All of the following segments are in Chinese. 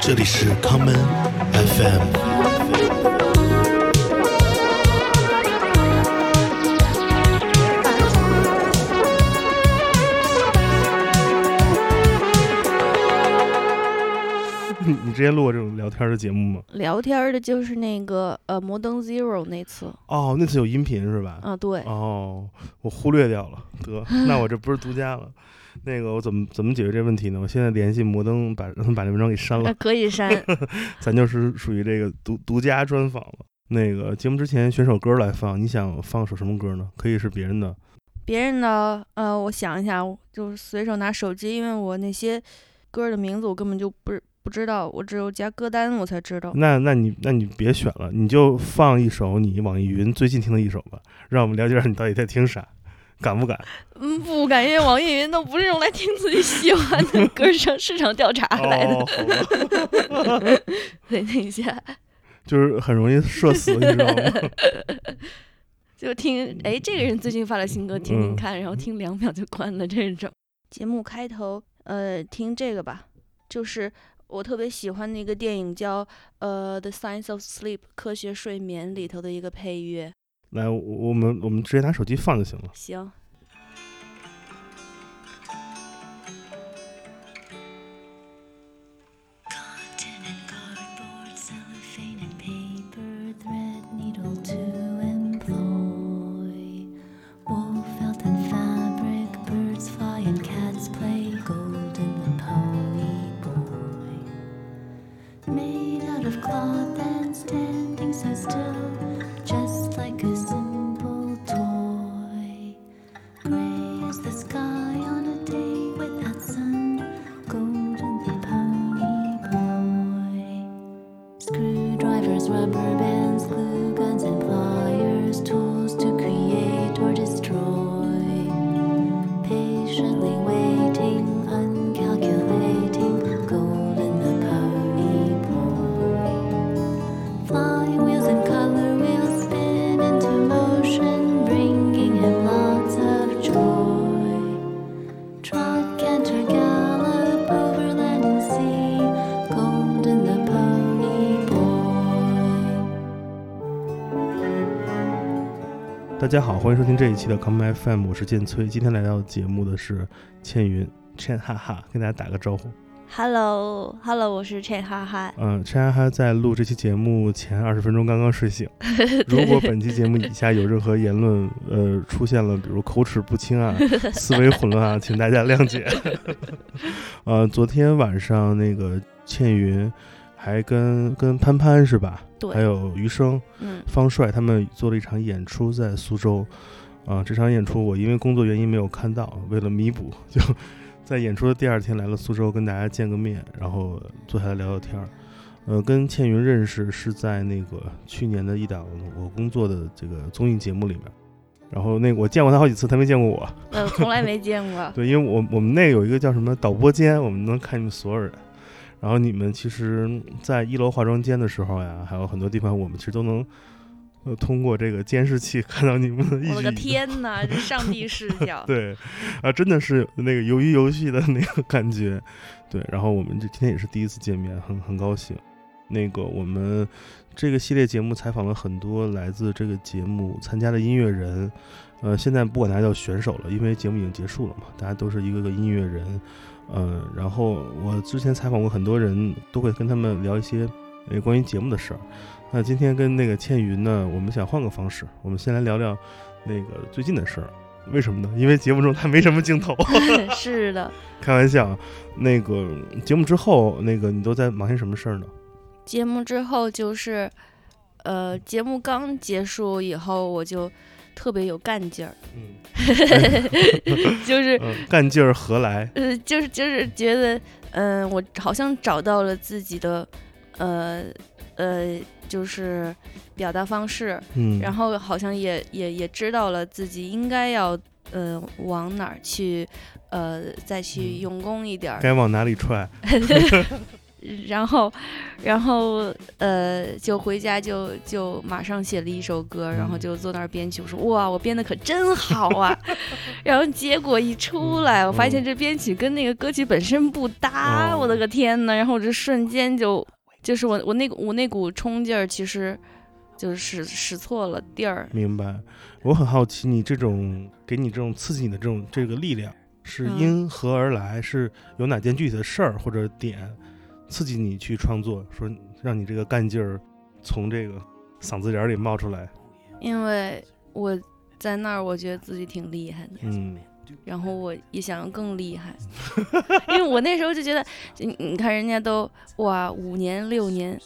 这里是康门 FM。你 你之前录过这种聊天的节目吗？聊天儿的就是那个呃摩登 Zero 那次，哦，那次有音频是吧？啊对，哦，我忽略掉了，得，那我这不是独家了。那个我怎么怎么解决这问题呢？我现在联系摩登把让他 把这文章给删了呃，可以删，咱就是属于这个独独家专访了。那个节目之前选首歌来放，你想放首什么歌呢？可以是别人的，别人的呃，我想一下，我就是随手拿手机，因为我那些歌的名字我根本就不是不知道，我只有加歌单我才知道。那那你那你别选了，你就放一首你网易云最近听的一首吧，让我们了解下你到底在听啥，敢不敢？嗯，不敢，因为网易云都不是用来听自己喜欢的歌上 市场调查来的。哦，好吧，对，等一下，就是很容易社死，你知道吗？就听，哎，这个人最近发了新歌，听听嗯看，然后听两秒就关了这种。节目开头，呃，听这个吧，就是我特别喜欢的一个电影叫呃《The Science of Sleep》科学睡眠里头的一个配乐。来，我们我们直接拿手机放就行了。行，家好，欢迎收听这一期的 Come FM，我是建崔。今天来到节目的是倩云，倩哈哈，跟大家打个招呼。Hello，Hello，我是 Chen 哈哈。嗯，倩哈哈在录这期节目前二十分钟刚刚睡醒。如果本期节目以下有任何言论，呃，出现了比如口齿不清啊、思维混乱啊，请大家谅解。呃，昨天晚上那个倩云还跟跟潘潘是吧？对还有余生、嗯，方帅他们做了一场演出在苏州。啊、这场演出我因为工作原因没有看到，为了弥补，就在演出的第二天来了苏州，跟大家见个面，然后坐下来聊聊天儿。呃，跟倩云认识是在那个去年的一档我工作的这个综艺节目里面，然后那个我见过他好几次，他没见过我。呃，从来没见过。对，因为我我们那有一个叫什么导播间，我们能看你们所有人。然后你们其实，在一楼化妆间的时候呀，还有很多地方，我们其实都能，呃，通过这个监视器看到你们的一我的。天哪，这上帝视角。对，啊，真的是那个鱿鱼游戏的那个感觉。对，然后我们这今天也是第一次见面，很很高兴。那个我们这个系列节目采访了很多来自这个节目参加的音乐人，呃，现在不管大家叫选手了，因为节目已经结束了嘛，大家都是一个个音乐人。呃，然后我之前采访过很多人，都会跟他们聊一些呃关于节目的事儿。那今天跟那个倩云呢，我们想换个方式，我们先来聊聊那个最近的事儿。为什么呢？因为节目中他没什么镜头。是的，开玩笑，那个节目之后，那个你都在忙些什么事儿呢？节目之后就是，呃，节目刚结束以后，我就特别有干劲儿，嗯，就是嗯干劲儿何来？呃，就是就是觉得，嗯、我好像找到了自己的，呃呃，就是表达方式，嗯，然后好像也也也知道了自己应该要，呃，往哪儿去，呃，再去嗯用功一点儿，该往哪里踹？然后，然后呃，就回家就就马上写了一首歌，然后嗯就坐那儿编曲。我说哇，我编的可真好啊！然后结果一出来，我发现嗯这编曲跟那个歌曲本身不搭，哦我的个天呐！然后我这瞬间就就是我我那股我那股冲劲儿，其实就是使使错了地儿。明白。我很好奇，你这种给你这种刺激你的这种这个力量，是嗯因何而来？是有哪件具体的事儿或者点刺激你去创作，说让你这个干劲儿从这个嗓子眼儿里冒出来？因为我在那儿，我觉得自己挺厉害的。嗯。然后我也想更厉害，因为我那时候就觉得，你你看人家都哇五年六年，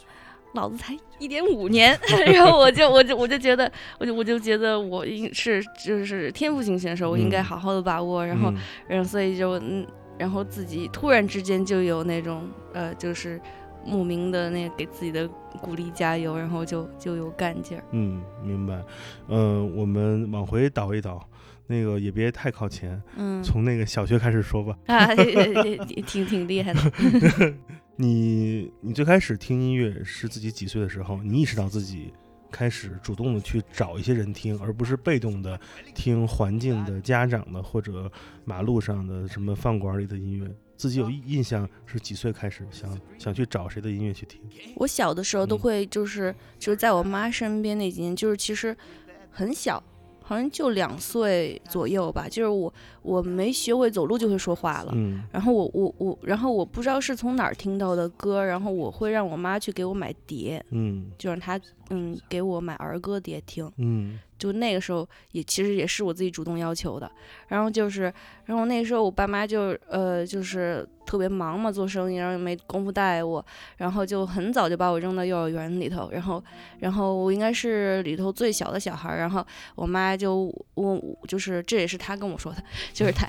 老子才一点五年，然后我就我就我就觉得，我就我就觉得我应是就是天赋型选手，我应该嗯。好好的把握，然后嗯。然后所以就嗯，然后自己突然之间就有那种呃就是莫名的那个给自己的鼓励加油，然后就就有干劲儿，嗯，明白。嗯、我们往回倒一倒，那个也别太靠前，嗯从那个小学开始说吧。啊，也也也挺挺厉害的，你你最开始听音乐是自己几岁的时候？你意识到自己开始主动的去找一些人听，而不是被动的听环境的、家长的或者马路上的什么饭馆里的音乐。自己有印象是几岁开始想想去找谁的音乐去听？我小的时候都会就是就是在我妈身边那几年，就是其实很小，好像就两岁左右吧，就是我我没学会走路就会说话了。嗯然后我我我，然后我不知道是从哪儿听到的歌，然后我会让我妈去给我买碟，嗯就让她嗯给我买儿歌碟听。嗯就那个时候也其实也是我自己主动要求的，然后就是，然后那时候我爸妈就呃就是特别忙嘛，做生意，然后也没工夫带我，然后就很早就把我扔到幼儿园里头，然后然后我应该是里头最小的小孩，然后我妈就我，就是这也是她跟我说的，就是她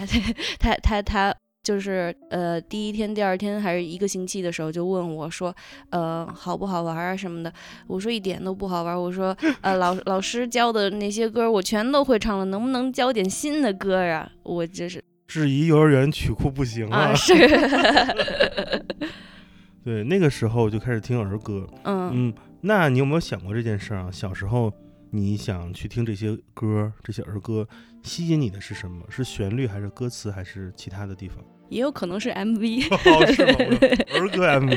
她她 她。就是呃，第一天、第二天还是一个星期的时候，就问我说，呃，好不好玩啊什么的。我说一点都不好玩。我说，呃，老老师教的那些歌我全都会唱了，能不能教点新的歌啊？我就是质疑幼儿园曲库不行啊，是，对，那个时候就开始听儿歌。嗯嗯，那你有没有想过这件事儿啊？小时候你想去听这些歌，这些儿歌，吸引你的是什么？是旋律，还是歌词，还是其他的地方？也有可能是 MV。儿歌 MV。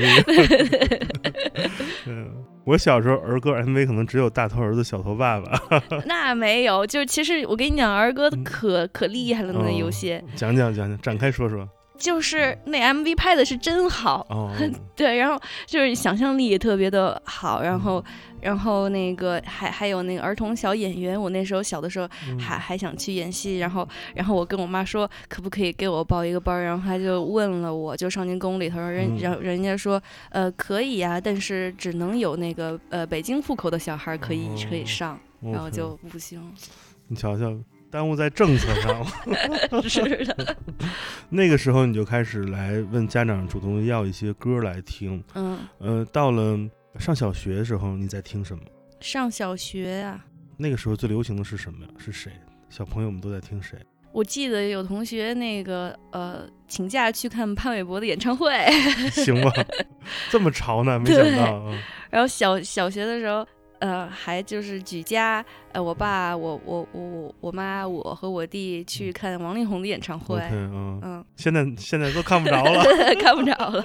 嗯，我小时候儿歌 MV 可能只有大头儿子小头爸爸。那没有，就是其实我跟你讲，儿歌嗯可可厉害了呢，哦有些讲讲讲讲，展开说说。就是那 MV 拍的是真好，哦，对，然后就是想象力也特别的好，然后然后那个还还有那个儿童小演员，我那时候小的时候嗯。还还想去演戏，然后然后我跟我妈说可不可以给我报一个班儿，然后她就问了我，就少年宫里头人嗯。人家说呃可以呀、但是只能有那个呃北京户口的小孩儿可以可以哦上，然后就不行，你瞧瞧，耽误在政策上了。是的，那个时候你就开始来问家长主动要一些歌来听。嗯，呃，到了上小学的时候，你在听什么？上小学呀、那个时候最流行的是什么呀？是谁？小朋友们都在听谁？我记得有同学那个呃请假去看潘玮柏的演唱会，行吧，这么潮呢？没想到啊。然后小小学的时候，呃，还就是举家，呃，我爸、我、我、我、我、我妈、我和我弟去看王力宏的演唱会。嗯，嗯，现在现在都看不着了。看不着了，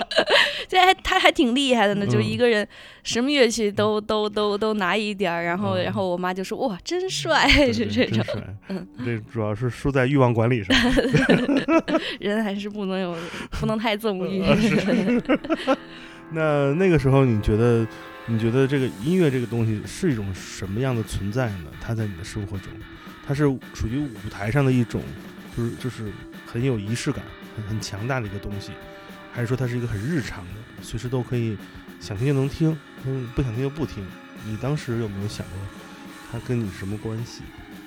这还他还挺厉害的呢，就嗯一个人什么乐器都都都都拿一点儿，然后嗯然后我妈就说哇真帅，对 是这种这主要是输在欲望管理上。人还是不能有不能太纵欲。那那个时候，你觉得你觉得这个音乐这个东西是一种什么样的存在呢？它在你的生活中，它是属于舞台上的一种，就是就是很有仪式感、很很强大的一个东西，还是说它是一个很日常的，随时都可以想听就能听，嗯，不想听就不听？你当时有没有想过它跟你什么关系？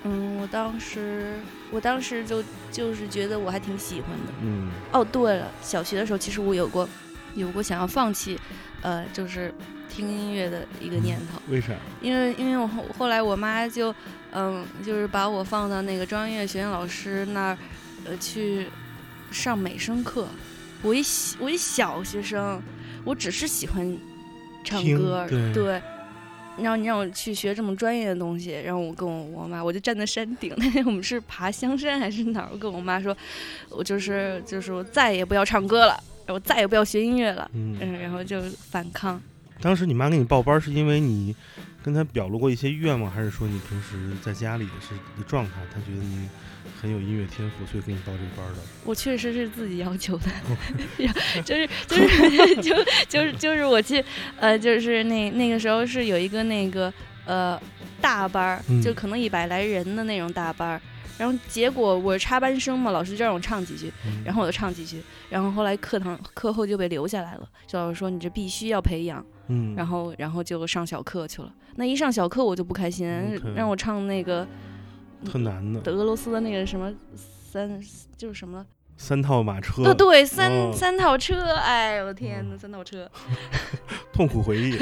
嗯，我当时我当时就就是觉得我还挺喜欢的。嗯哦，对了，小学的时候其实我有过有过想要放弃，呃，就是听音乐的一个念头，为啥？因为因为我后后来我妈就嗯，就是把我放到那个中央音乐学院老师那儿，呃，去上美声课。我一小我一小学生，我只是喜欢唱歌，对对。然后你让我去学这么专业的东西，然后我跟我我妈，我就站在山顶，那 天我们是爬香山还是哪儿？我跟我妈说，我就是就是我再也不要唱歌了，我再也不要学音乐了，嗯，嗯，然后就反抗。当时你妈给你报班，是因为你跟她表露过一些愿望，还是说你平时在家里是一个状态，她觉得你很有音乐天赋，所以给你报这个班的？我确实是自己要求的，就是就是就就是就是我去呃，就是那那个时候是有一个那个呃大班儿，嗯就可能一百来人的那种大班儿。然后结果我是插班生嘛，老师就让我唱几句，嗯然后我就唱几句，然后后来课堂课后就被留下来了，就老师说你这必须要培养，嗯，然后然后就上小课去了。那一上小课我就不开心让我唱那个特难的俄罗斯的那个什么三就是什么三套马车，哦，对，三、哦三套车，哎，我天呐，三套车，痛苦回忆。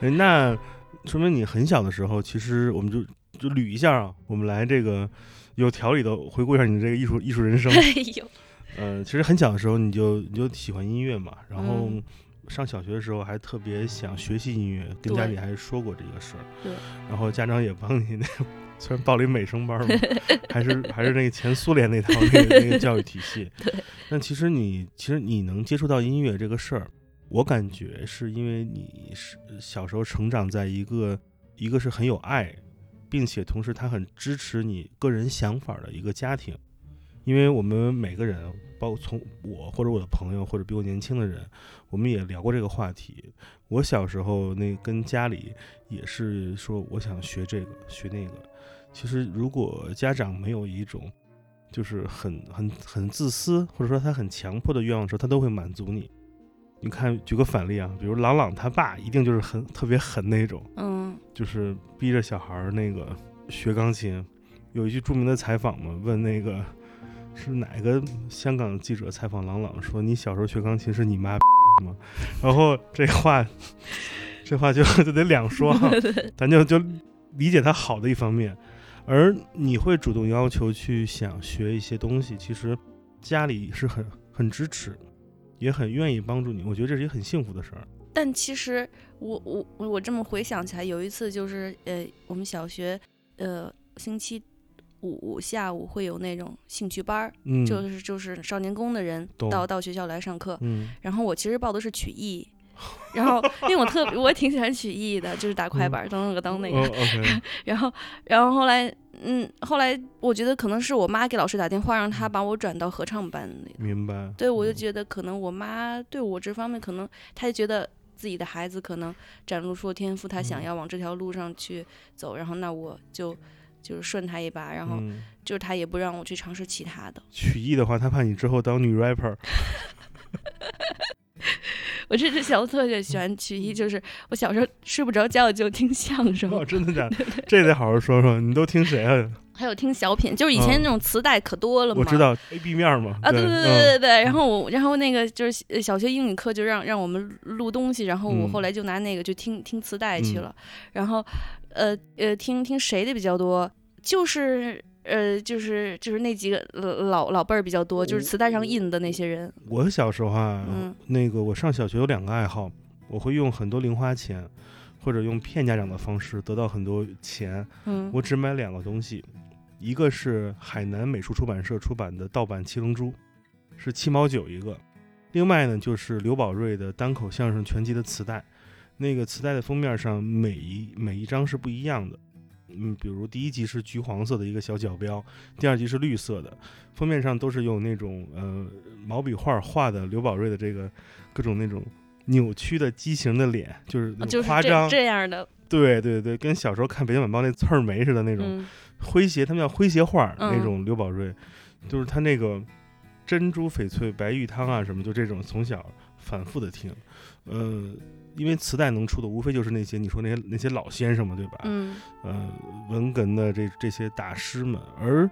哎 那说明你很小的时候，其实我们就就捋一下啊，我们来这个有条理的回顾一下你这个艺术艺术人生。哎呦，呃，其实很小的时候你就你就喜欢音乐嘛，然后嗯上小学的时候还特别想学习音乐，跟家里还说过这个事儿。对，然后家长也帮你那个，虽然报了一美声班嘛，还是还是那个前苏联那套那个那个教育体系。对。但其实你其实你能接触到音乐这个事儿，我感觉是因为你是小时候成长在一个一个是很有爱，并且同时他很支持你个人想法的一个家庭。因为我们每个人，包括从我或者我的朋友或者比我年轻的人，我们也聊过这个话题。我小时候那跟家里也是说，我想学这个学那个。其实如果家长没有一种就是很很很自私，或者说他很强迫的愿望的时候，他都会满足你。你看，举个反例啊，比如朗朗他爸一定就是很特别狠那种，嗯，就是逼着小孩儿那个学钢琴。有一句著名的采访嘛，问那个是哪个香港记者采访郎朗说：“你小时候学钢琴是你妈吗？”然后这话，这话就 就得两说哈，咱就就理解他好的一方面，而你会主动要求去想学一些东西，其实家里是很很支持，也很愿意帮助你。我觉得这是一个很幸福的事儿。但其实我我我我这么回想起来，有一次就是呃，我们小学呃星期五下午会有那种兴趣班儿，嗯，就是就是少年宫的人到到学校来上课，嗯然后我其实报的是曲艺。然后，因为我特别，我也挺喜欢曲艺的，就是打快板儿、噔噔个噔那个。然后，然后后来，嗯，后来我觉得可能是我妈给老师打电话，让他把我转到合唱班里。明白。对，我就嗯觉得可能我妈对我这方面，可能她就觉得自己的孩子可能展露出了天赋，她想嗯要往这条路上去走，然后那我就就是顺他一把，然后嗯就是他也不让我去尝试其他的。曲艺的话，他怕你之后当女 rapper。我这只小时候特别喜欢曲艺，就是我小时候睡不着觉就听相声，哦，真的假的？这得好好说说。你都听谁啊？还有听小品，就是以前嗯那种磁带可多了嘛。我知道 A B 面嘛。啊，对对对嗯对对对，然后我，然后那个就是呃小学英语课就让让我们录东西，然后我嗯后来就拿那个就听听磁带去嗯了，然后呃呃听听谁的比较多，就是呃就是就是那几个呃老老辈儿比较多，就是磁带上印的那些人，我小时候啊，嗯那个我上小学有两个爱好，我会用很多零花钱，或者用骗家长的方式得到很多钱。嗯，我只买两个东西，一个是海南美术出版社出版的盗版《七龙珠》，是七毛九一个；另外呢，就是刘宝瑞的单口相声全集的磁带。那个磁带的封面上每一每一张是不一样的，嗯，比如第一集是橘黄色的一个小角标，第二集是绿色的，封面上都是用那种呃毛笔画画的刘宝瑞的这个各种那种扭曲的畸形的脸，就是夸张，这样的，对对对，跟小时候看《北京晚报》那刺儿梅似的那种嗯诙谐，他们叫诙谐画那种刘宝瑞，就是他那个珍珠翡翠白玉汤啊什么，就这种从小反复的听，呃，因为磁带能出的无非就是那些你说那些那些老先生嘛，对吧？嗯呃，文哏的这这些大师们，而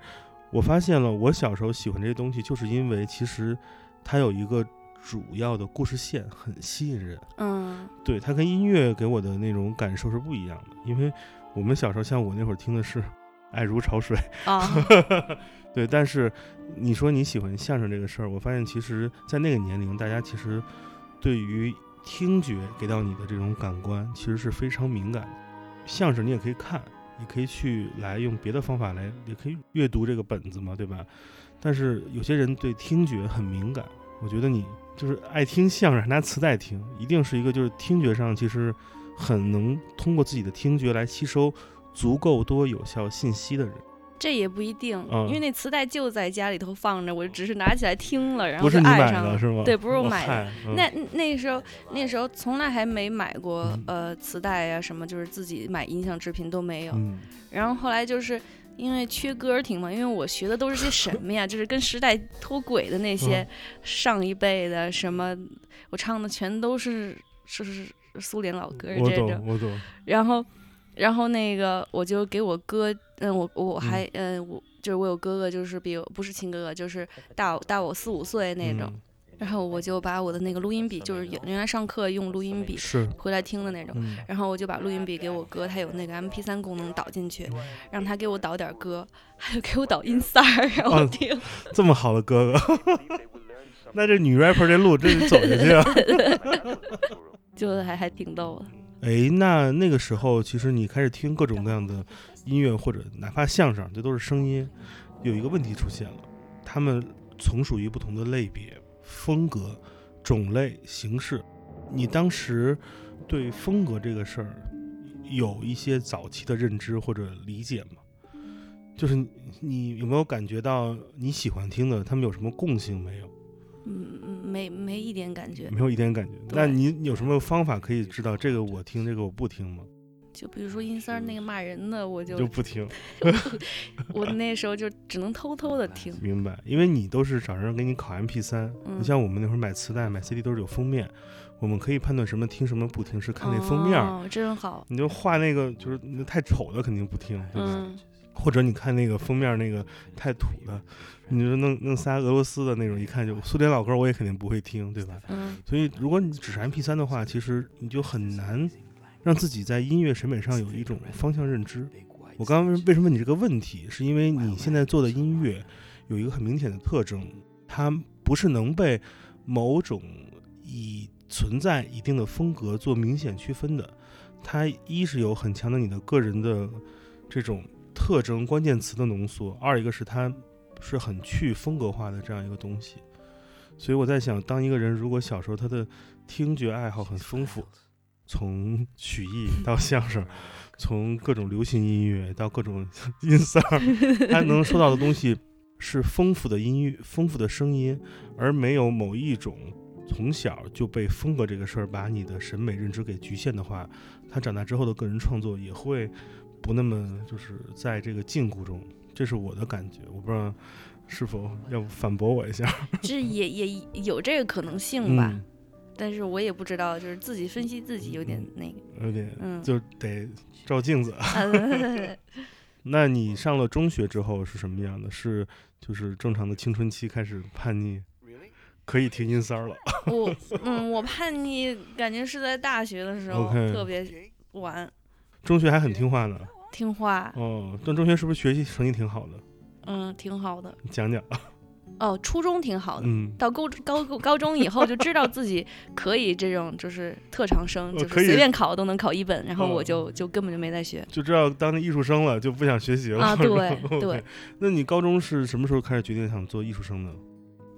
我发现了，我小时候喜欢这些东西，就是因为其实它有一个主要的故事线，很吸引人。嗯对，它跟音乐给我的那种感受是不一样的，因为我们小时候像我那会儿听的是《爱如潮水》，啊，对，但是你说你喜欢相声这个事儿，我发现其实，在那个年龄，大家其实对于听觉给到你的这种感官，其实是非常敏感的。相声你也可以看，也可以去来用别的方法来，也可以阅读这个本子嘛，对吧？但是有些人对听觉很敏感，我觉得你就是爱听相声，还拿磁带听，一定是一个就是听觉上其实很能通过自己的听觉来吸收足够多有效信息的人。这也不一定，嗯因为那磁带就在家里头放着，我只是拿起来听了，然后就爱上了。的是吗？对不是我哦买的嗯那那时候那时候从来还没买过、嗯呃磁带呀、什么，就是自己买音像制品都没有。嗯然后后来就是因为缺歌听嘛，因为我学的都是些什么呀？就是跟时代脱轨的那些嗯上一辈的什么，我唱的全都是是是是苏联老歌我懂这种。我懂，然后然后那个我就给我哥，嗯，我我还嗯、呃我就是我有哥哥，就是比我不是亲哥哥，就是大我大我四五岁那种。嗯然后我就把我的那个录音笔，就是原原来上课用录音笔是，回来听的那种。嗯然后我就把录音笔给我哥，他有那个 M P 三功能导进去，让他给我导点歌，还有给我导音色儿让我哦听。这么好的哥哥，那这女 rapper 这路真是走下去啊！就还还挺逗的。哎，那那个时候，其实你开始听各种各样的音乐，或者哪怕相声，这都是声音。有一个问题出现了，他们从属于不同的类别、风格、种类、形式。你当时对风格这个事儿有一些早期的认知或者理解吗？就是你有没有感觉到你喜欢听的，他们有什么共性没有？嗯没没一点感觉。没有一点感觉。那你有什么方法可以知道这个我听，这个我不听吗？就比如说音三那个骂人的，我就就不听，我那时候就只能偷偷的 听。明白？因为你都是找人给你拷 MP 三嗯你像我们那会儿买磁带、买 CD 都是有封面，我们可以判断什么听什么不听，是看那封面。哦，真好。你就画那个就是那太丑的肯定不听，对吧？嗯，或者你看那个封面那个太土的，你说弄弄仨俄罗斯的那种，一看就苏联老歌，我也肯定不会听，对吧？嗯，所以，如果你只是 MP 3的话，其实你就很难让自己在音乐审美上有一种方向认知。我刚刚为什么问你这个问题，是因为你现在做的音乐有一个很明显的特征，它不是能被某种以存在一定的风格做明显区分的。它一是有很强的你的个人的这种特征、关键词的浓缩；二一个是它是很去风格化的这样一个东西。所以我在想，当一个人如果小时候他的听觉爱好很丰富，从曲艺到相声，从各种流行音乐到各种音色，他能收到的东西是丰富的音乐、丰富的声音，而没有某一种从小就被风格这个事儿把你的审美认知给局限的话，他长大之后的个人创作也会不那么就是在这个禁锢中。这是我的感觉，我不知道是否要反驳我一下。这也也有这个可能性吧，嗯，但是我也不知道，就是自己分析自己有点那个，有点嗯，就得照镜子。啊 那你上了中学之后是什么样的？是就是正常的青春期开始叛逆，可以听音三儿了。我嗯，我叛逆感觉是在大学的时候特别晚，中学还很听话呢。听话，哦，但中学是不是学习成绩挺好的？嗯，挺好的。你讲讲。哦，初中挺好的，嗯，到高高高中以后就知道自己可以这种就是特长生，就是随便考都能考一本，然后我哦就就根本就没再学就知道当艺术生了，就不想学习了。啊。对 对，那你高中是什么时候开始决定想做艺术生的？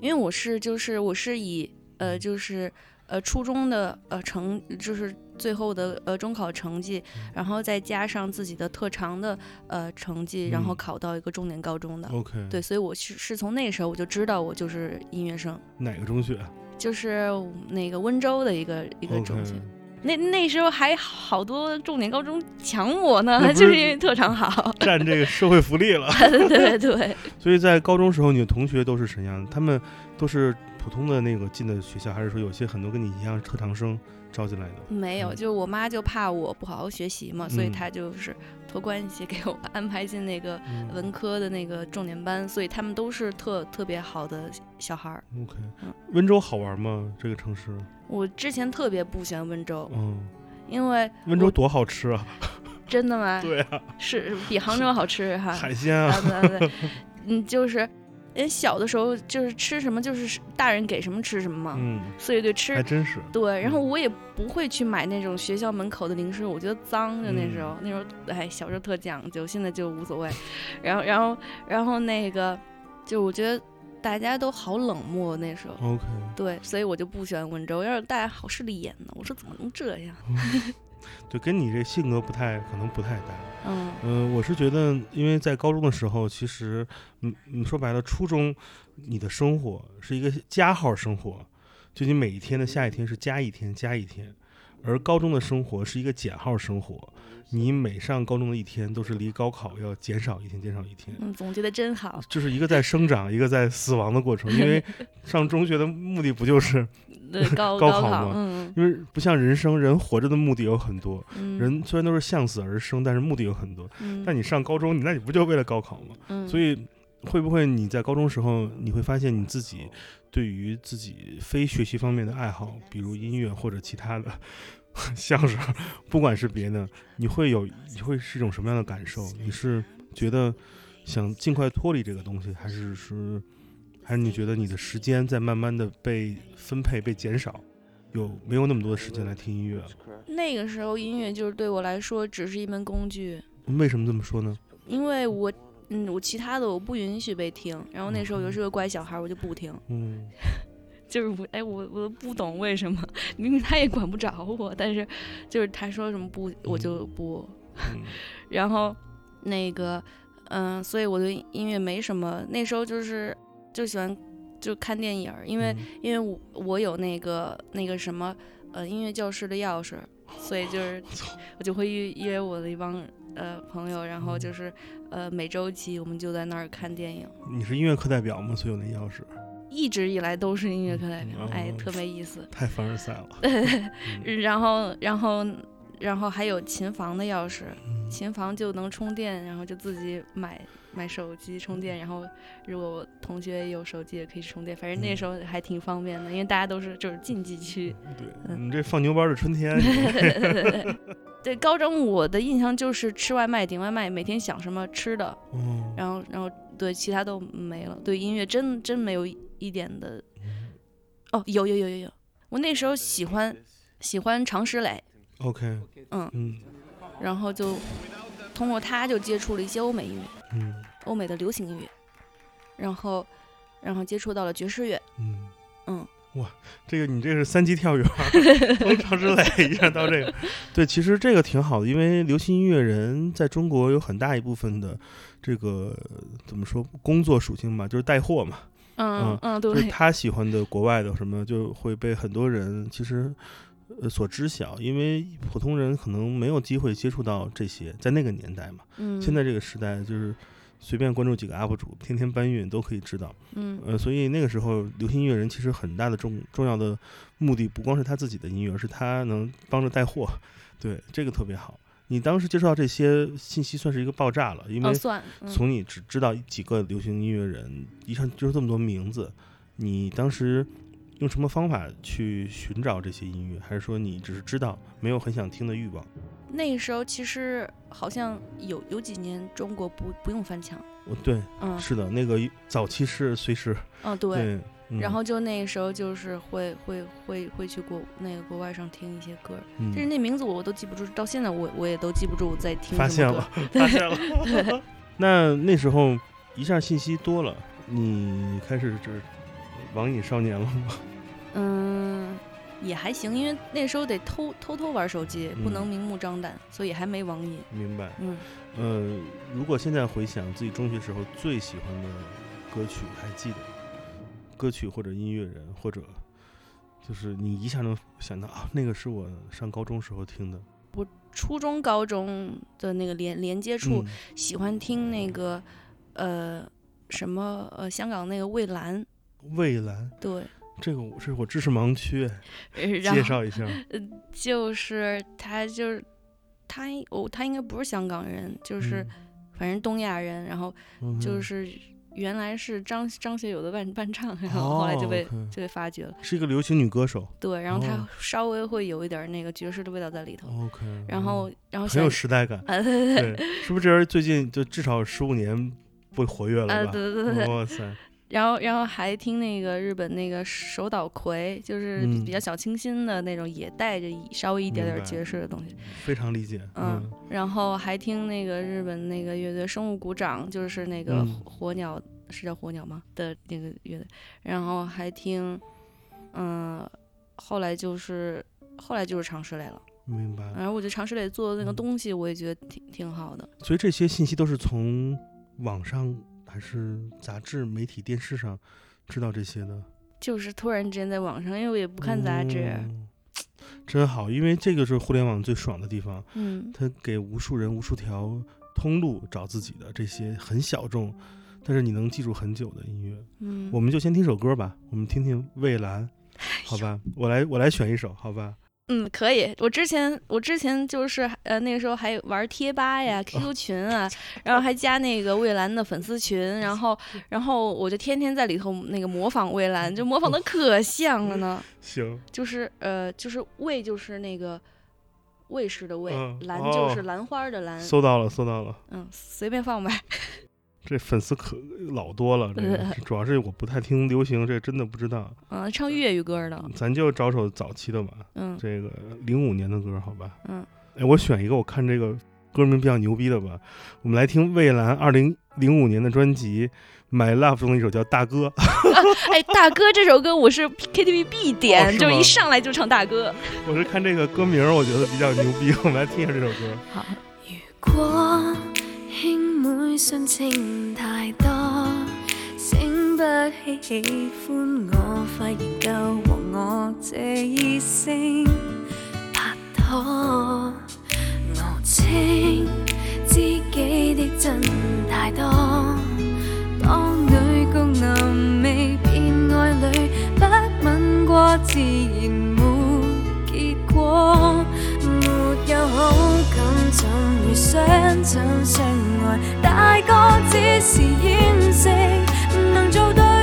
因为我是就是我是以呃就是呃初中的呃成就是最后的呃中考成绩，然后再加上自己的特长的呃成绩，然后嗯考到一个重点高中的。OK，对，所以我是是从那时候我就知道我就是音乐生，哪个中学就是那个温州的一个一个中学。那那时候还好多重点高中抢我呢就是是因为特长好。占这个社会福利了。对对对，所以在高中时候，你的同学都是什么样的？他们都是普通的那个进的学校，还是说有些很多跟你一样特长生招进来的？没有，嗯就我妈就怕我不好好学习嘛，所以嗯她就是托关系给我安排进那个嗯文科的那个重点班，所以他们都是特特别好的小孩儿。OK，嗯温州好玩吗？这个城市？我之前特别不喜欢温州，嗯，因为温州多好吃啊！真的吗？对啊，是比杭州好吃哈。海鲜啊，啊对对对，嗯，就是人小的时候就是吃什么就是大人给什么吃什么嘛，嗯，所以对吃还真是。对，然后嗯我也不会去买那种学校门口的零食，我觉得脏。就那时候，嗯那时候哎，小时候特讲究，现在就无所谓。然后，然后，然后那个，就我觉得大家都好冷漠那时候。OK，对，所以我就不喜欢温州，要是大家好势利眼呢，我说怎么能这样？对，跟你这性格不太可能不太搭。嗯嗯、我是觉得，因为在高中的时候，其实，嗯嗯，说白了，初中你的生活是一个加号生活，就你每一天的下一天是加一天加一天，而高中的生活是一个减号生活，你每上高中的一天都是离高考要减少一天，减少一天。嗯，总结的真好。就是一个在生长，一个在死亡的过程。因为 上中学的目的不就是，高高考考，嘛嗯因为不像人生，人活着的目的有很多。嗯，人虽然都是向死而生，但是目的有很多。嗯，但你上高中，你那你不就为了高考吗？嗯，所以会不会你在高中时候，你会发现你自己对于自己非学习方面的爱好，比如音乐或者其他的 相声，不管是别的，你会有你会是一种什么样的感受？你是觉得想尽快脱离这个东西，还是是还是你觉得你的时间在慢慢的被分配被减少？有没有那么多的时间来听音乐？那个时候音乐就是对我来说只是一门工具，为什么这么说呢？因为我。嗯，我其他的我不允许被听，然后那时候又是个乖小孩，我就不听。嗯 就是我，哎，我我不懂为什么，明明他也管不着我，但是就是他说什么不，我就不。嗯 然后那个，嗯、所以我对音乐没什么。那时候就是就喜欢就看电影儿，因为、嗯因为我我有那个那个什么呃音乐教室的钥匙，所以就是我就会约约我的一帮呃朋友，然后就是呃每周几我们就在那儿看电影。你是音乐课代表吗？所以有那钥匙，一直以来都是音乐课代表，哎，哦特没意思。太凡尔赛了。嗯 然后，然后，然后还有琴房的钥匙，嗯琴房就能充电，然后就自己买买手机充电，然后如果我同学也有手机也可以充电，反正那嗯时候还挺方便的，因为大家都是就是竞技区。对嗯你这放牛班的春天，对，高中我的印象就是吃外卖、点外卖，每天想什么吃的，哦，然后然后对其他都没了，对音乐真真没有一点的。哦，有有有有有，我那时候喜欢喜欢常石磊，OK，嗯。嗯。然后就通过他就接触了一些欧美音乐，嗯。欧美的流行音乐，然后然后接触到了爵士乐，嗯。嗯，哇，这个你这是三级跳跃儿，从常石磊一下到这个，对，其实这个挺好的，因为流行音乐人在中国有很大一部分的这个怎么说工作属性吧，就是带货嘛，嗯嗯，就是对，他喜欢的国外的什么，就会被很多人其实呃所知晓，因为普通人可能没有机会接触到这些，在那个年代嘛。嗯，现在这个时代，就是随便关注几个 UP 主，天天搬运都可以知道。嗯呃，所以那个时候，流行音乐人其实很大的重重要的目的，不光是他自己的音乐，而是他能帮着带货。对，这个特别好。你当时接触到这些信息，算是一个爆炸了，因为从你只知道几个流行音乐人，一上就是这么多名字，你当时用什么方法去寻找这些音乐？还是说你只是知道，没有很想听的欲望？那个时候其实好像有有几年中国不不用翻墙，哦，对，嗯是的，那个早期是随时嗯对，对，嗯然后就那个时候就是会会会会去国那个国外上听一些歌，但是嗯，那名字我都记不住，到现在我我也都记不住我在听发现了，发现了。那那时候一下信息多了，你开始就是网瘾少年了吗？嗯，也还行，因为那时候得偷偷偷玩手机，不嗯能明目张胆，所以还没网瘾。明白。嗯，呃，如果现在回想自己中学时候最喜欢的歌曲，还记得歌曲或者音乐人，或者就是你一下能想到啊，那个是我上高中时候听的。我初中、高中的那个连连接处，嗯。喜欢听那个呃什么呃香港那个蔚蓝，蔚蓝，对，这个我是我知识盲区，介绍一下。就是他就是他哦他应该不是香港人，就是反正东亚人，然后嗯就是原来是张张学友的伴伴唱，然后后来就被、就被发掘了。是一个流行女歌手。对，然后他哦稍微会有一点那个爵士的味道在里头，OK，然后嗯然后很有时代感。啊对对对对，是不是这人最近就至少十五年不活跃了啊吧？对对对对，哇塞，然后然后还听那个日本那个手岛葵，就是比较小清新的那种，也带着一稍微一点点爵士的东西。非常理解。嗯，然后还听那个日本那个乐队生物鼓掌，就是那个嗯火鸟，是叫火鸟吗的那个乐队。然后还听，嗯，后来就是后来就是常石磊了。明白。然后我觉得常石磊做的那个嗯东西，我也觉得挺挺好的。所以这些信息都是从网上还是杂志、媒体、电视上知道这些的。就是突然之间在网上，因为我也不看杂志，嗯真好，因为这个是互联网最爽的地方，嗯它给无数人、无数条通路找自己的这些很小众，但是你能记住很久的音乐。嗯，我们就先听首歌吧，我们听听蔚蓝，好吧？我来，我来选一首，好吧？嗯，可以。我之前我之前就是呃那个时候还玩贴吧呀、QQ 群啊，然后还加那个蔚蓝的粉丝群，然后 然后我就天天在里头那个模仿蔚蓝，就模仿的可像了呢。行，就是呃就是魏就是那个卫士的卫，嗯兰哦就是兰花的兰，搜到了，搜到了。嗯，随便放呗。这粉丝可老多了，这个呃 主要是我不太听流行，这真的不知道。嗯，唱粤语歌的，咱就找首早期的吧，嗯这个零五年的歌，好吧？嗯，哎，我选一个我看这个歌名比较牛逼的吧，我们来听蔚蓝二零零五年的专辑《My Love》中的一首叫《大哥》。哎，大哥这首歌我是 KTV 必点，哦是一上来就唱大哥。我是看这个歌名，我觉得比较牛逼，我们来听一下这首歌。好，妹信情太多，醒不起喜歡我，發現夠和我這異性拍拖，我稱知己的真太多，當女角男未變愛侶，不吻過自然沒結果。没有好，會相親相爱？大哥只是掩饰，能做对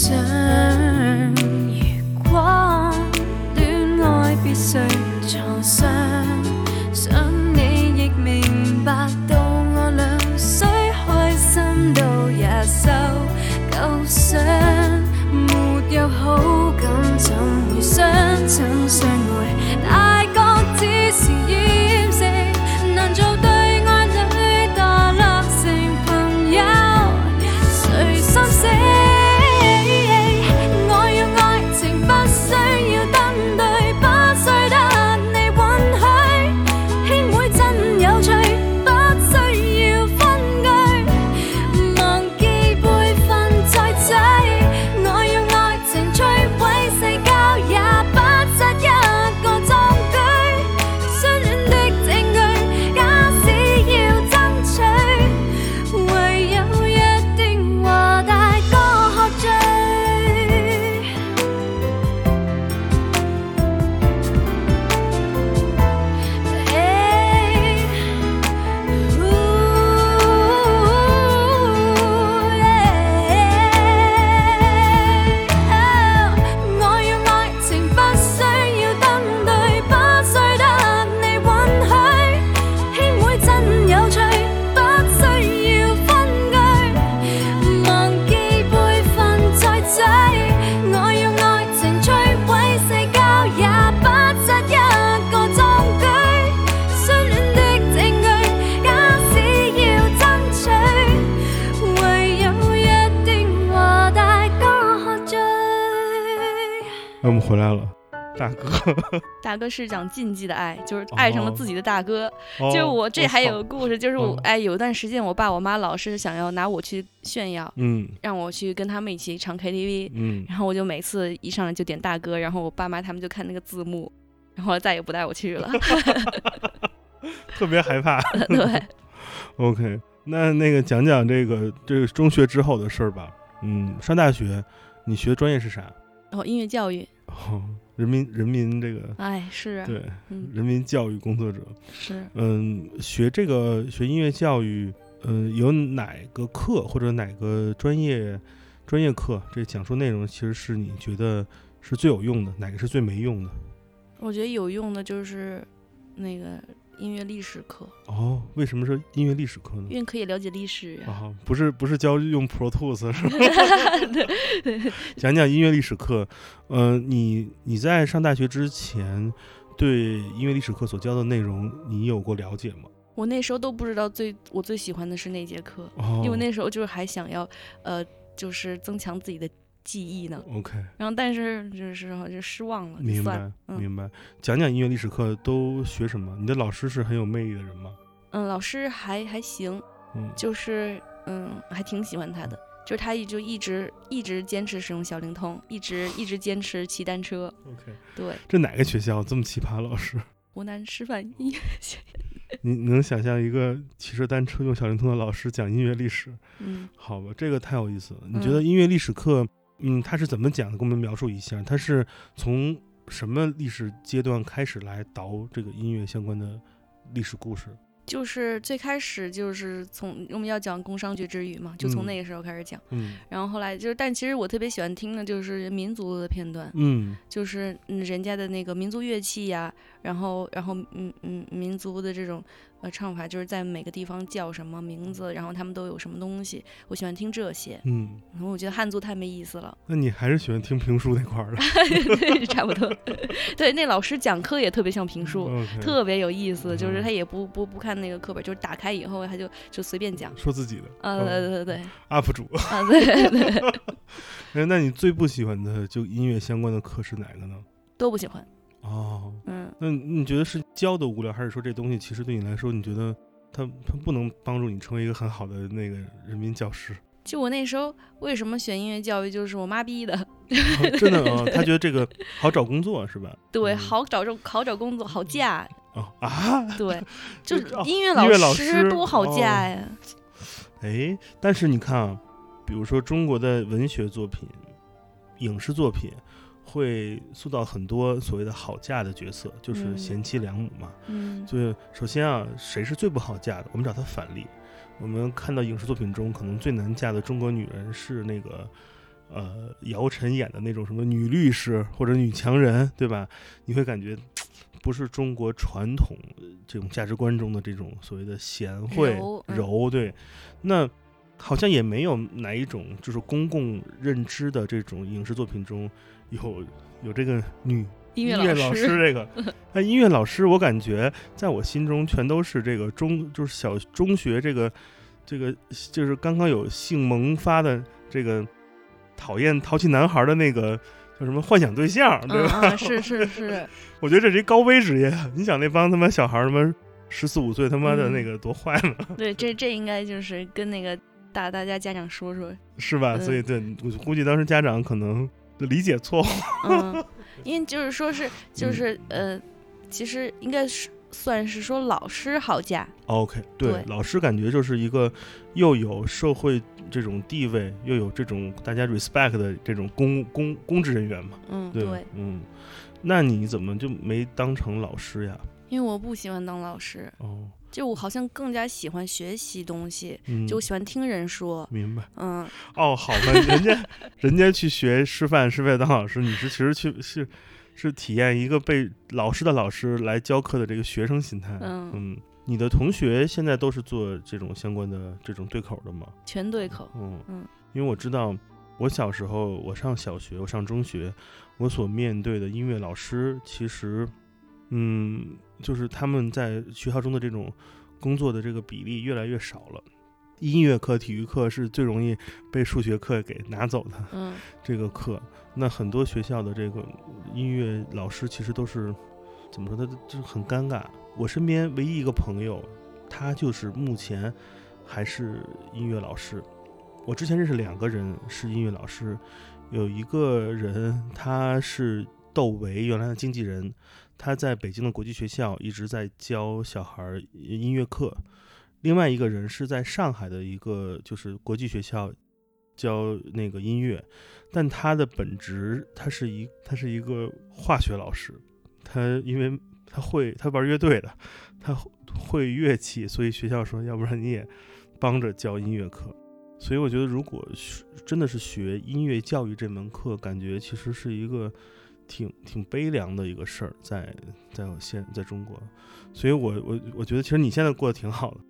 自想？回来了，大哥，大哥是讲禁忌的爱，就是爱上了哦自己的大哥。哦就是我这还有个故事，就是我、嗯哎，有一段时间我爸我妈老是想要拿我去炫耀，嗯让我去跟他们一起唱 KTV，嗯，然后我就每次一上来就点大哥，然后我爸妈他们就看那个字幕，然后再也不带我去了。特别害怕。对，OK，那那个讲讲这个这个中学之后的事儿吧。嗯，上大学你学专业是啥？然后音乐教育，哦，人民人民这个哎，是啊，对嗯，人民教育工作者。是。嗯，学这个学音乐教育，嗯，有哪个课或者哪个专业专业课，这讲述内容其实是你觉得是最有用的，哪个是最没用的？我觉得有用的就是那个音乐历史课，哦，为什么是音乐历史课呢因？为可以了解历史呀。啊，不是不是教用 Pro Tools 是吧？对，讲讲音乐历史课。呃，你你在上大学之前，对音乐历史课所教的内容，你有过了解吗？我那时候都不知道最我最喜欢的是哪节课，哦，因为那时候就是还想要呃，就是增强自己的记忆呢。OK，然后但是就是好像失望了，明白明白。讲讲音乐历史课都学什么？你的老师是很有魅力的人吗？嗯，老师还还行，嗯，就是嗯还挺喜欢他的，就是他一就一直一直坚持使用小灵通，一直 一直坚持骑单车。OK，对，这哪个学校这么奇葩？老师，湖南师范音乐学院。你 你能想象一个骑着单车用小灵通的老师讲音乐历史？嗯，好吧，这个太有意思了。你觉得音乐历史课，嗯，他是怎么讲的？给我们描述一下。他是从什么历史阶段开始来导这个音乐相关的历史故事？就是最开始就是从我们要讲工商角之语嘛，就从嗯那个时候开始讲。嗯然后后来就是，但其实我特别喜欢听的就是民族的片段，嗯就是嗯人家的那个民族乐器呀，然后然后嗯嗯民族的这种呃唱法，就是在每个地方叫什么名字，然后他们都有什么东西，我喜欢听这些。嗯，然后我觉得汉族太没意思了，那你还是喜欢听评书那块儿的？对，差不多。对，那老师讲课也特别像评书。特别有意思，就是嗯他也不不不看那个课本，就是打开以后他就就随便讲，说自己的 啊，哦对对对，UP 主。啊对对，哎，那你最不喜欢的就音乐相关的课是哪个呢？都不喜欢，哦，嗯，那你觉得是教的无聊，还是说这东西其实对你来说，你觉得它它不能帮助你成为一个很好的那个人民教师？就我那时候为什么选音乐教育，就是我妈逼的，哦真的啊、他觉得这个好找工作是吧？对，嗯。好找着好找工作，好嫁，哦啊，对，就音乐音乐老师师多好哦嫁呀，哎，但是你看啊，比如说中国的文学作品、影视作品，会塑造很多所谓的好嫁的角色，就是嗯贤妻良母嘛。嗯就首先啊，谁是最不好嫁的？我们找他反例。我们看到影视作品中可能最难嫁的中国女人是那个，呃，姚晨演的那种什么女律师或者女强人，对吧？你会感觉不是中国传统呃这种价值观中的这种所谓的贤惠柔对，那好像也没有哪一种就是公共认知的这种影视作品中有有这个女音乐乐老师这个，那音乐老师，我感觉在我心中全都是这个中，就是小中学这个这个，就是刚刚有性萌发的这个讨厌淘气男孩的那个叫什么幻想对象，对嗯吧？嗯是是是，我觉得这是一高危职业。你想那帮他妈小孩儿他妈十四五岁他妈的嗯那个多坏呢，对，这这应该就是跟那个大大家家长说说，是吧？嗯所以对我估计当时家长可能理解错误。嗯，因为就是说是就嗯是呃，其实应该是算是说老师好嫁，OK，对，对老师感觉就是一个又有社会这种地位，又有这种大家 respect 的这种公公公职人员嘛。嗯对，对，嗯，那你怎么就没当成老师呀？因为我不喜欢当老师，哦，就我好像更加喜欢学习东西，嗯，就我喜欢听人说，明白。嗯，哦，好吧，人家人家去学师范是为了当老师，你是其实去是是体验一个被老师的老师来教课的这个学生心态。嗯你的同学现在都是做这种相关的这种对口的吗？全对口，嗯嗯因为我知道，我小时候我上小学，我上中学，我所面对的音乐老师，其实，嗯，就是他们在学校中的这种工作的这个比例越来越少了。音乐课、体育课是最容易被数学课给拿走的嗯这个课。那很多学校的这个音乐老师其实都是怎么说？他就是很尴尬。我身边唯一一个朋友，他就是目前还是音乐老师。我之前认识两个人是音乐老师，有一个人他是窦唯原来的经纪人，他在北京的国际学校一直在教小孩音乐课。另外一个人是在上海的一个就是国际学校教那个音乐，但他的本职他是一他是一个化学老师，他因为他会他玩乐队的，他会乐器，所以学校说要不然你也帮着教音乐课。所以我觉得，如果学真的是学音乐教育这门课，感觉其实是一个挺挺悲凉的一个事儿，在在我现在中国。所以我我我觉得，其实你现在过得挺好的。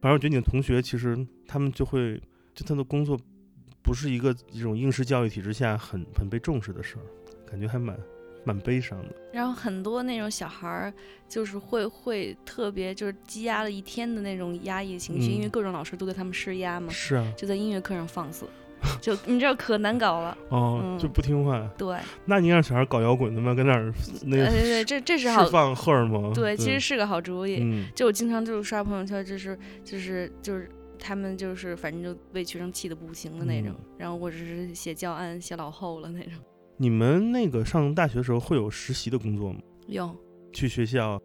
反正我觉得你的同学其实他们就会，就他的工作不是一个这种应试教育体制下很很被重视的事儿，感觉还蛮蛮悲伤的。然后很多那种小孩儿，就是会会特别就是积压了一天的那种压抑情绪，因为嗯各种老师都对他们施压嘛，是啊，就在音乐课上放肆，就你知道可难搞了。哦，嗯就不听话。对，那你让小孩搞摇滚，的吗跟那儿那个呃对对，这这是好释，放荷尔蒙。对，其实是个好主意。嗯就我经常就是刷朋友圈，就是就是就是他们就是反正就被学生气的不行的那种，嗯然后或者是写教案写老厚了那种。你们那个上大学的时候会有实习的工作吗？有，去学校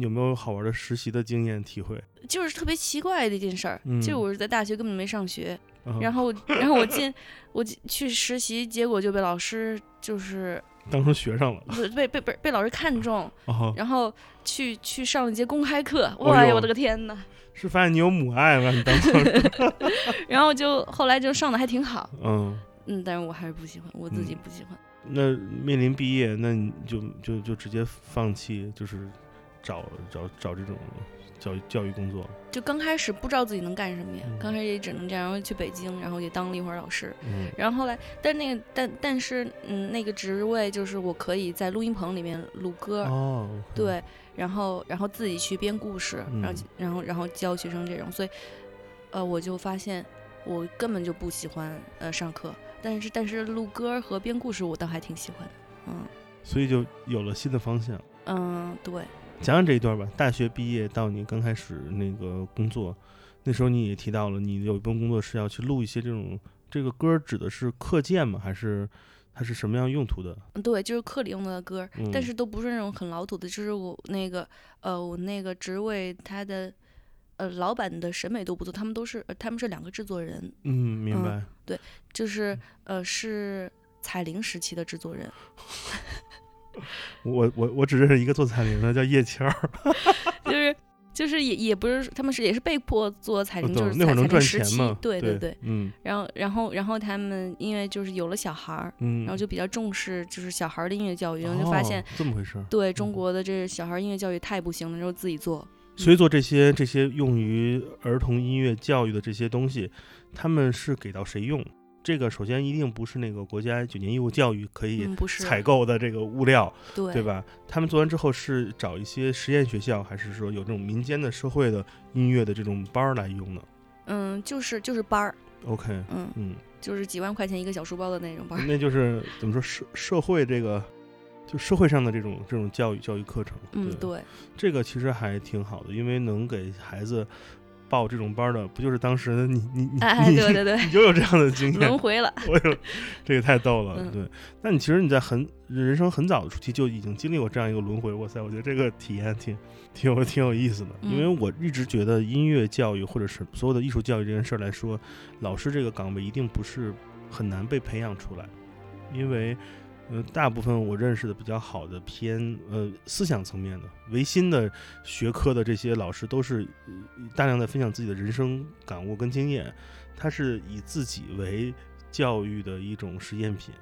有没有好玩的实习的经验体会？就是特别奇怪的一件事儿，嗯就我是在大学根本没上学，啊然后然后我进我进去实习，结果就被老师就是当成学生了。不被被被被老师看中，哦，然后去去上了一节公开课，哇呀，我的个天呐！是发现你有母爱吗？你当成 然后就后来就上的还挺好，嗯，嗯，但是我还是不喜欢，我自己不喜欢。那面临毕业，那你就就就直接放弃，就是找找找这种教育教育工作。就刚开始不知道自己能干什么呀，嗯。刚开始也只能这样，然后去北京，然后也当了一会儿老师，嗯。然后后来，但那个但但是嗯，那个职位就是我可以在录音棚里面录歌，哦，对，然后然后自己去编故事，然后嗯。然后然后教学生这种，所以呃，我就发现我根本就不喜欢呃上课，但是但是录歌和编故事我倒还挺喜欢的，嗯。所以就有了新的方向。嗯，对，讲讲这一段吧。大学毕业到你刚开始那个工作，那时候你也提到了，你有一份工作是要去录一些这种这个歌，指的是课件吗？还是它是什么样用途的？对，就是课里用的歌，但嗯是都不是那种很老土的，就是我那个呃，我那个职位他的呃老板的审美都不错，他们都是、呃、他们是两个制作人，嗯，明嗯对。就是呃是彩铃时期的制作人，我我我只认识一个做彩铃的，叫叶谦儿。就是就是也也不是他们是也是被迫做彩铃，就是彩彩铃那会儿能赚钱嘛？对对对，嗯然后然后然后他们因为就是有了小孩儿，嗯，然后就比较重视就是小孩儿的音乐教育，然后就发现哦、这么回事儿。对中国的这小孩儿音乐教育太不行了，然后自己做。所以做这些这些用于儿童音乐教育的这些东西，他们是给到谁用？这个首先一定不是那个国家九年义务教育可以采购的这个物料，对对吧？他们做完之后是找一些实验学校，还是说有这种民间的社会的音乐的这种班儿来用呢嗯，就是就是班儿，？OK，嗯，嗯，就是几万块钱一个小书包的那种班儿。那就是怎么说社社会这个，就社会上的这种这种教育教育课程，嗯，对，这个其实还挺好的，因为能给孩子报这种班儿的，不就是当时你你你哎，你对对对，你就有这样的经验轮，回了。我有，这个太逗了，嗯对。那你其实你在很人生很早的初期就已经经历过这样一个轮回，哇塞，我觉得这个体验挺挺有挺有意思的。因为嗯我一直觉得音乐教育或者是所有的艺术教育这件事儿来说，老师这个岗位一定不是很难被培养出来，因为。呃，大部分我认识的比较好的偏呃思想层面的唯心的学科的这些老师，都是、呃大量的分享自己的人生感悟跟经验，他是以自己为教育的一种实验品，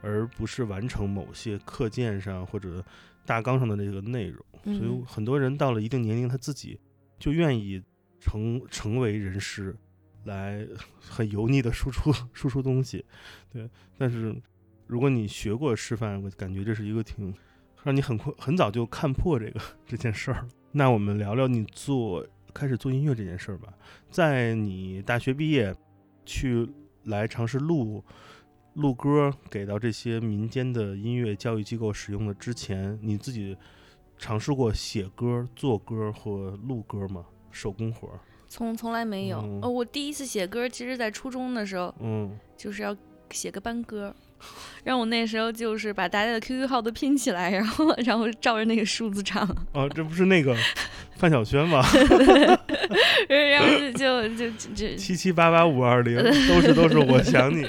而不是完成某些课件上或者大纲上的这个内容。所以嗯很多人到了一定年龄，他自己就愿意成成为人师，来很油腻的输出输出东西。对，但是如果你学过师范，我感觉这是一个挺让你很快很早就看破这个这件事儿。那我们聊聊你做开始做音乐这件事儿吧。在你大学毕业去来尝试录录歌给到这些民间的音乐教育机构使用的之前，你自己尝试过写歌、做歌或录歌吗？手工活儿？从从来没有。嗯呃，我第一次写歌，其实在初中的时候，嗯，就是要写个班歌。然后我那时候就是把大家的 QQ 号都拼起来，然后然后照着那个数字唱，哦，这不是那个范晓萱吗？然后就就就就七七八八五二零，都是都是我想你。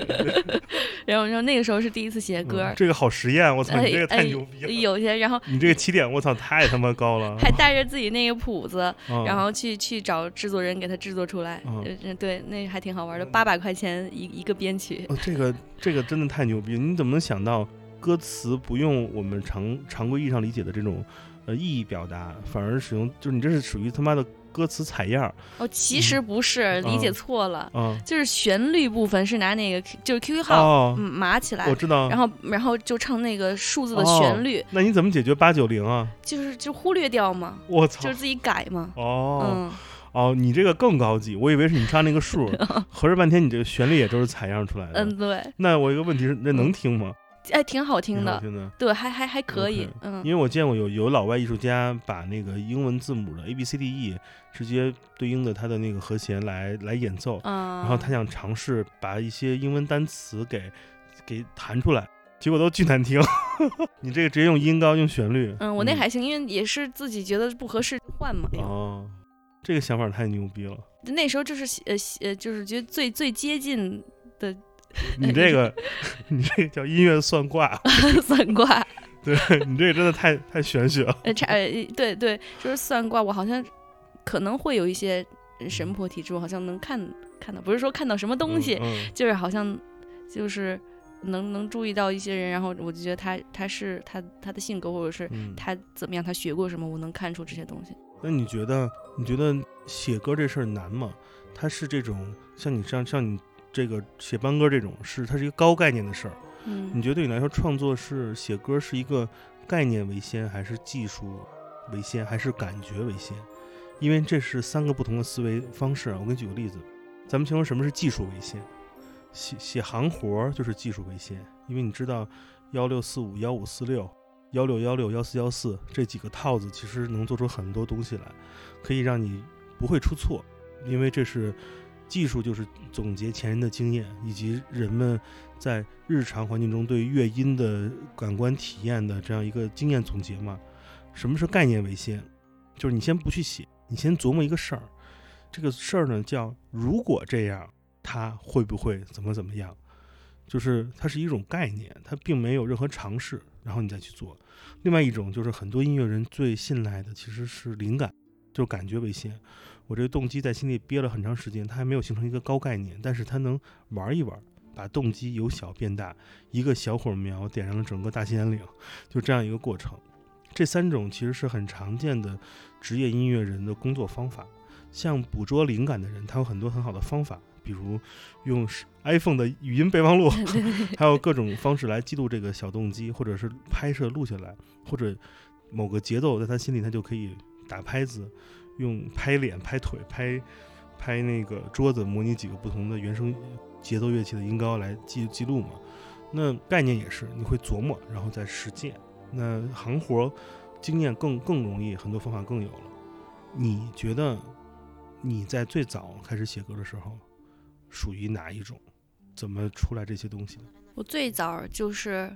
然后然后那个时候是第一次写歌嗯，这个好实验，我操，哎你这个太哎牛逼了！有些然后你这个起点，我操，太他妈高了。还带着自己那个谱子，嗯然后去去找制作人给他制作出来。嗯呃对，那还挺好玩的，八百块钱一一个编曲。哦，这个这个真的太牛逼！你怎么能想到歌词不用我们常常规意义上理解的这种呃意义表达，反而使用就是你这是属于他妈的歌词采样哦，其实不是，理解错了，啊？就是旋律部分是拿那个就是 QQ 号、码起来我，知道。然后然后就唱那个数字的哦旋律，那你怎么解决八九零啊？就是就忽略掉嘛，我操就！是自己改嘛。哦嗯，哦，你这个更高级，我以为是你唱那个数，合着半天你这个旋律也都是采样出来的。嗯，对，那我一个问题是，那能听吗？哎，挺好听的，听的。对，还还还可以嗯因为我见过有有老外艺术家把那个英文字母的 A B C D E 直接对应的他的那个和弦来来演奏，嗯，然后他想尝试把一些英文单词给给弹出来，结果都巨难听。你这个直接用音高用旋律，嗯，我那还行，因为也是自己觉得不合适换嘛。哦，这个想法太牛逼了。那时候就是呃呃，就是觉得最最接近的 你这个 你这个叫音乐算卦，算卦，对你这个真的太太玄学了。呃，差呃对对，就是算卦，我好像可能会有一些神婆体质，我好像能看看到，不是说看到什么东西，嗯就是好像就是能能注意到一些人，然后我就觉得他他是他他的性格，或者是嗯他怎么样，他学过什么，我能看出这些东西。那你觉得你觉得写歌这事儿难吗？他是这种像你这样像你这个写班歌这种，是它是一个高概念的事儿。嗯你嗯，觉得对你来说，创作是写歌是一个概念为先，还是技术为先，还是感觉为先？因为这是三个不同的思维方式啊。我给你举个例子，咱们先说什么是技术为先，写写行活儿就是技术为先，因为你知道幺六四五、幺五四六、幺六幺六、幺四幺四这几个套子，其实能做出很多东西来，可以让你不会出错，因为这是技术，就是总结前人的经验以及人们在日常环境中对乐音的感官体验的这样一个经验总结嘛。什么是概念为先？就是你先不去写，你先琢磨一个事儿，这个事儿呢叫如果这样，它会不会怎么怎么样？就是它是一种概念，它并没有任何尝试，然后你再去做。另外一种就是很多音乐人最信赖的其实是灵感，就是感觉为先。我这个动机在心里憋了很长时间，它还没有形成一个高概念，但是它能玩一玩，把动机由小变大，一个小火苗点燃了整个大兴安岭，就这样一个过程。这三种其实是很常见的职业音乐人的工作方法。像捕捉灵感的人，他有很多很好的方法，比如用 iPhone 的语音备忘录，还有各种方式来记录这个小动机，或者是拍摄录下来，或者某个节奏在他心里，他就可以打拍子，用拍脸、拍腿、拍拍那个桌子，模拟几个不同的原声节奏乐器的音高来记记录嘛。那概念也是，你会琢磨，然后再实践。那行活经验更更容易，很多方法更有了。你觉得你在最早开始写歌的时候，属于哪一种？怎么出来这些东西的？我最早就是，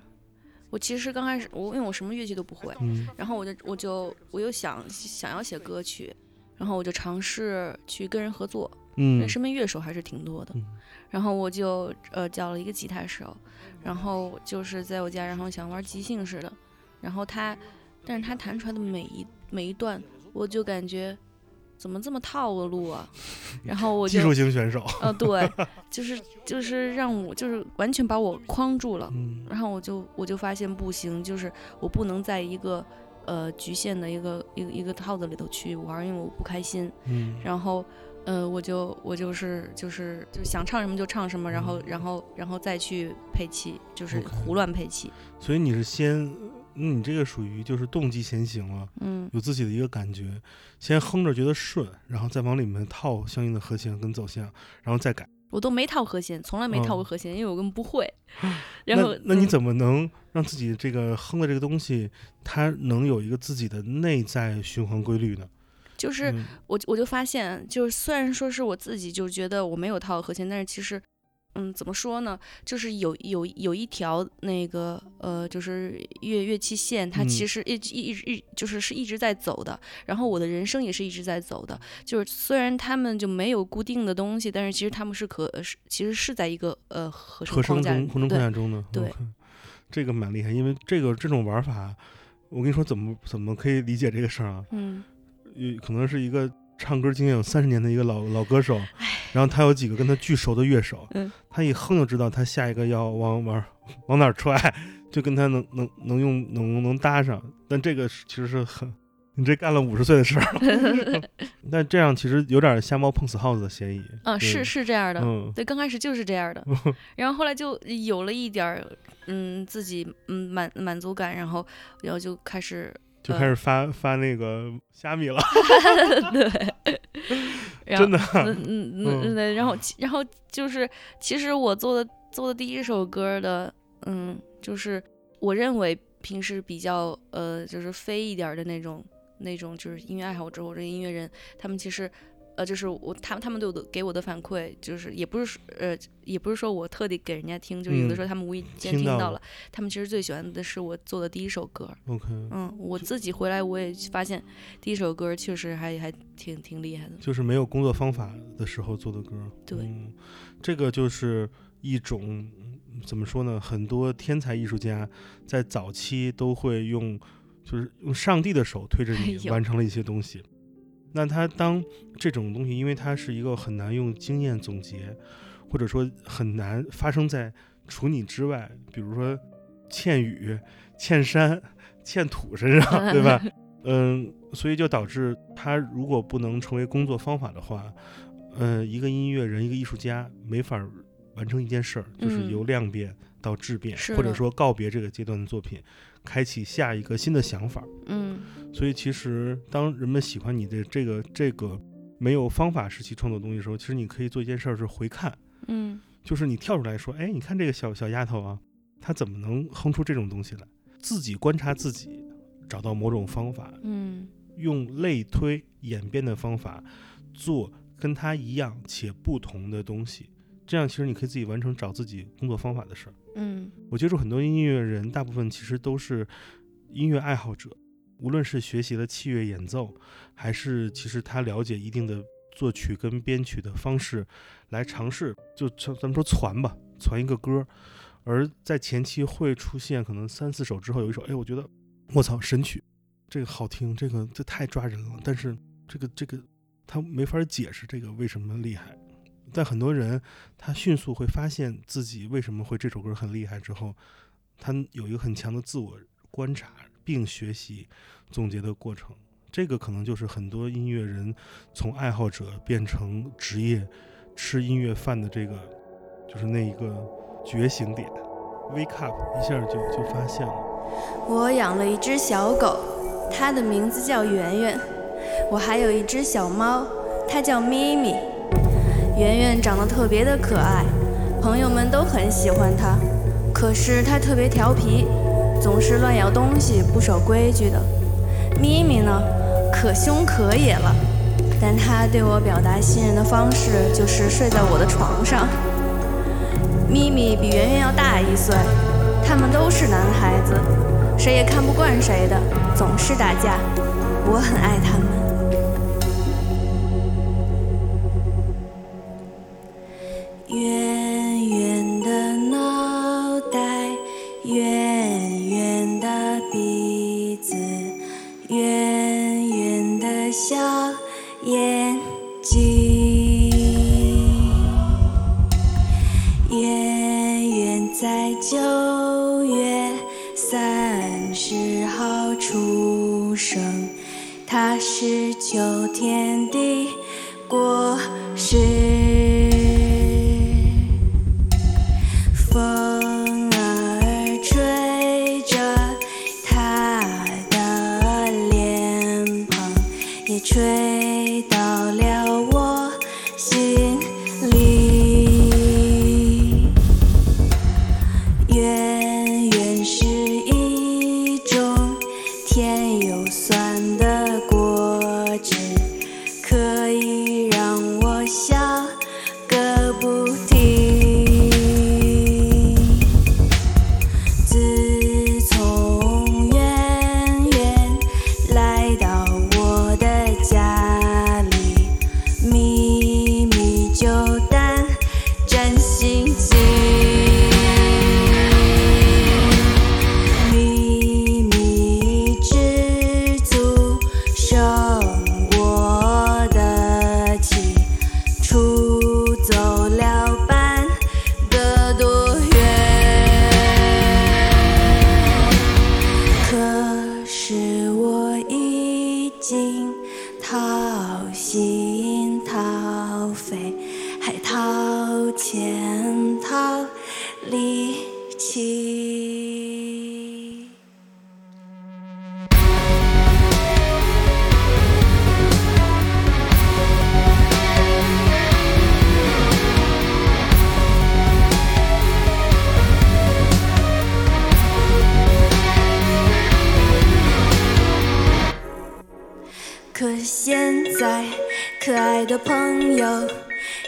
我其实刚开始我因为我什么乐器都不会，嗯。然后我就我就我又想想要写歌曲，然后我就尝试去跟人合作，嗯身边乐手还是挺多的，嗯。然后我就呃叫了一个吉他手，然后就是在我家，然后想玩即兴似的，然后他，但是他弹出来的每一每一段，我就感觉怎么这么套路啊，然后我就技术型选手。呃对，就是就是让我就是完全把我框住了，嗯然后我就我就发现不行，就是我不能在一个呃局限的一个一个一个套子里头去玩，因为我不开心。嗯然后呃，我就我就是就是就想唱什么就唱什么，然后然后然后再去配器，就是胡乱配器。所以你是先那你这个属于就是动机先行了，嗯有自己的一个感觉，先哼着觉得顺，然后再往里面套相应的和弦跟走向，然后再改。我都没套和弦，从来没套过嗯和弦，因为我根本不会。然后那那你嗯怎么能让自己这个哼的这个东西，它能有一个自己的内在循环规律呢？就是嗯我我就发现，就是虽然说是我自己就觉得我没有套和弦，但是其实，嗯，怎么说呢？就是有有有一条那个呃，就是乐乐器线，它嗯其实一直一直一就是是一直在走的。然后我的人生也是一直在走的。就是虽然他们就没有固定的东西，但是其实他们是可呃是其实是在一个呃合声和声框架里中和声框架中的？对这个蛮厉害，因为这个这种玩法，我跟你说怎么怎么可以理解这个事儿啊？嗯有可能是一个唱歌经验有三十年的一个老老歌手，然后他有几个跟他巨熟的乐手，嗯他一哼就知道他下一个要往往往哪儿踹，就跟他能能能用能能搭上。但这个是其实是很，你这干了五十岁的事儿，但这样其实有点瞎猫碰死耗子的嫌疑。啊，是是这样的。嗯对，刚开始就是这样的，然后后来就有了一点儿，嗯，自己嗯满满足感，然后然后就开始就开始发发那个虾米了，对，真的。嗯嗯嗯对，然后其然后就是其实我做的做的第一首歌的，嗯，就是我认为平时比较呃就是飞一点儿的那种那种就是音乐爱好者或者音乐人，他们其实。呃，就是我，他们他们对我的给我的反馈，就是也不是说呃，也不是说我特地给人家听，就是有的嗯时候他们无意间听到了听到了，他们其实最喜欢的是我做的第一首歌。OK，嗯，我自己回来我也发现第一首歌确实还还挺挺厉害的。就是没有工作方法的时候做的歌。对嗯，这个就是一种嗯怎么说呢？很多天才艺术家在早期都会用，就是用上帝的手推着哎你 完成了一些东西。那他当这种东西，因为它是一个很难用经验总结，或者说很难发生在除你之外，比如说欠雨、欠山、欠土身上，对吧？嗯，所以就导致他如果不能成为工作方法的话，嗯，一个音乐人、一个艺术家没法儿完成一件事儿，就是嗯由量变到质变，或者说告别这个阶段的作品，开启下一个新的想法。嗯所以其实当人们喜欢你的这个这个没有方法时期创作东西的时候，其实你可以做一件事儿是回看，嗯就是你跳出来说，哎，你看这个小小丫头啊，她怎么能哼出这种东西来？自己观察自己，找到某种方法，嗯用类推演变的方法做跟她一样且不同的东西，这样其实你可以自己完成找自己工作方法的事儿。嗯。我接触很多音乐人，大部分其实都是音乐爱好者，无论是学习了器乐演奏，还是其实他了解一定的作曲跟编曲的方式，来尝试就咱咱们说传吧，传一个歌，而在前期会出现可能三四首之后有一首，哎，我觉得我操神曲，这个好听，这个这太抓人了，但是这个这个他没法解释这个为什么厉害。但很多人他迅速会发现自己为什么会这首歌很厉害之后，他有一个很强的自我观察并学习总结的过程。这个可能就是很多音乐人从爱好者变成职业吃音乐饭的这个，就是那一个觉醒点，wake up 一下就就发现了。我养了一只小狗，它的名字叫圆圆。我还有一只小猫，它叫咪咪。圆圆长得特别的可爱，朋友们都很喜欢它。可是它特别调皮，总是乱咬东西，不守规矩的。咪咪呢，可凶可野了，但它对我表达信任的方式就是睡在我的床上。咪咪比圆圆要大一岁，他们都是男孩子，谁也看不惯谁的，总是打架。我很爱他们。天地过时。在，可爱的朋友，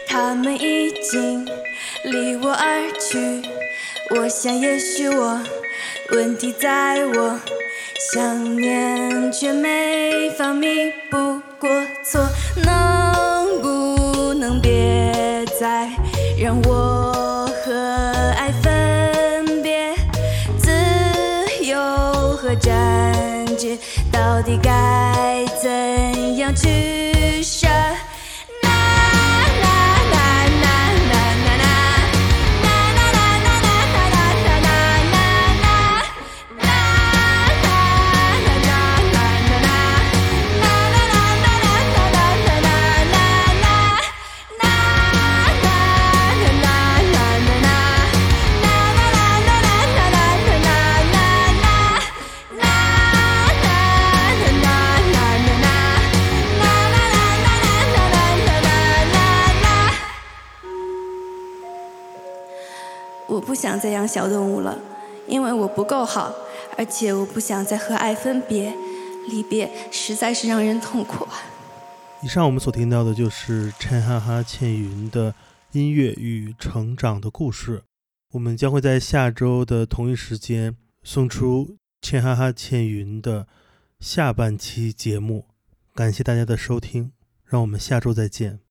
他们已经离我而去。我想，也许我问题在我想念，却没法弥补过错。能不能别再让我和爱分别？自由和占据，到底该怎样去不想再养小动物了，因为我不够好，而且我不想再和爱分别，离别实在是让人痛苦。以上我们所听到的就是陈哈哈倩云的音乐与成长的故事。我们将会在下周的同一时间送出陈哈哈倩云的下半期节目。感谢大家的收听，让我们下周再见。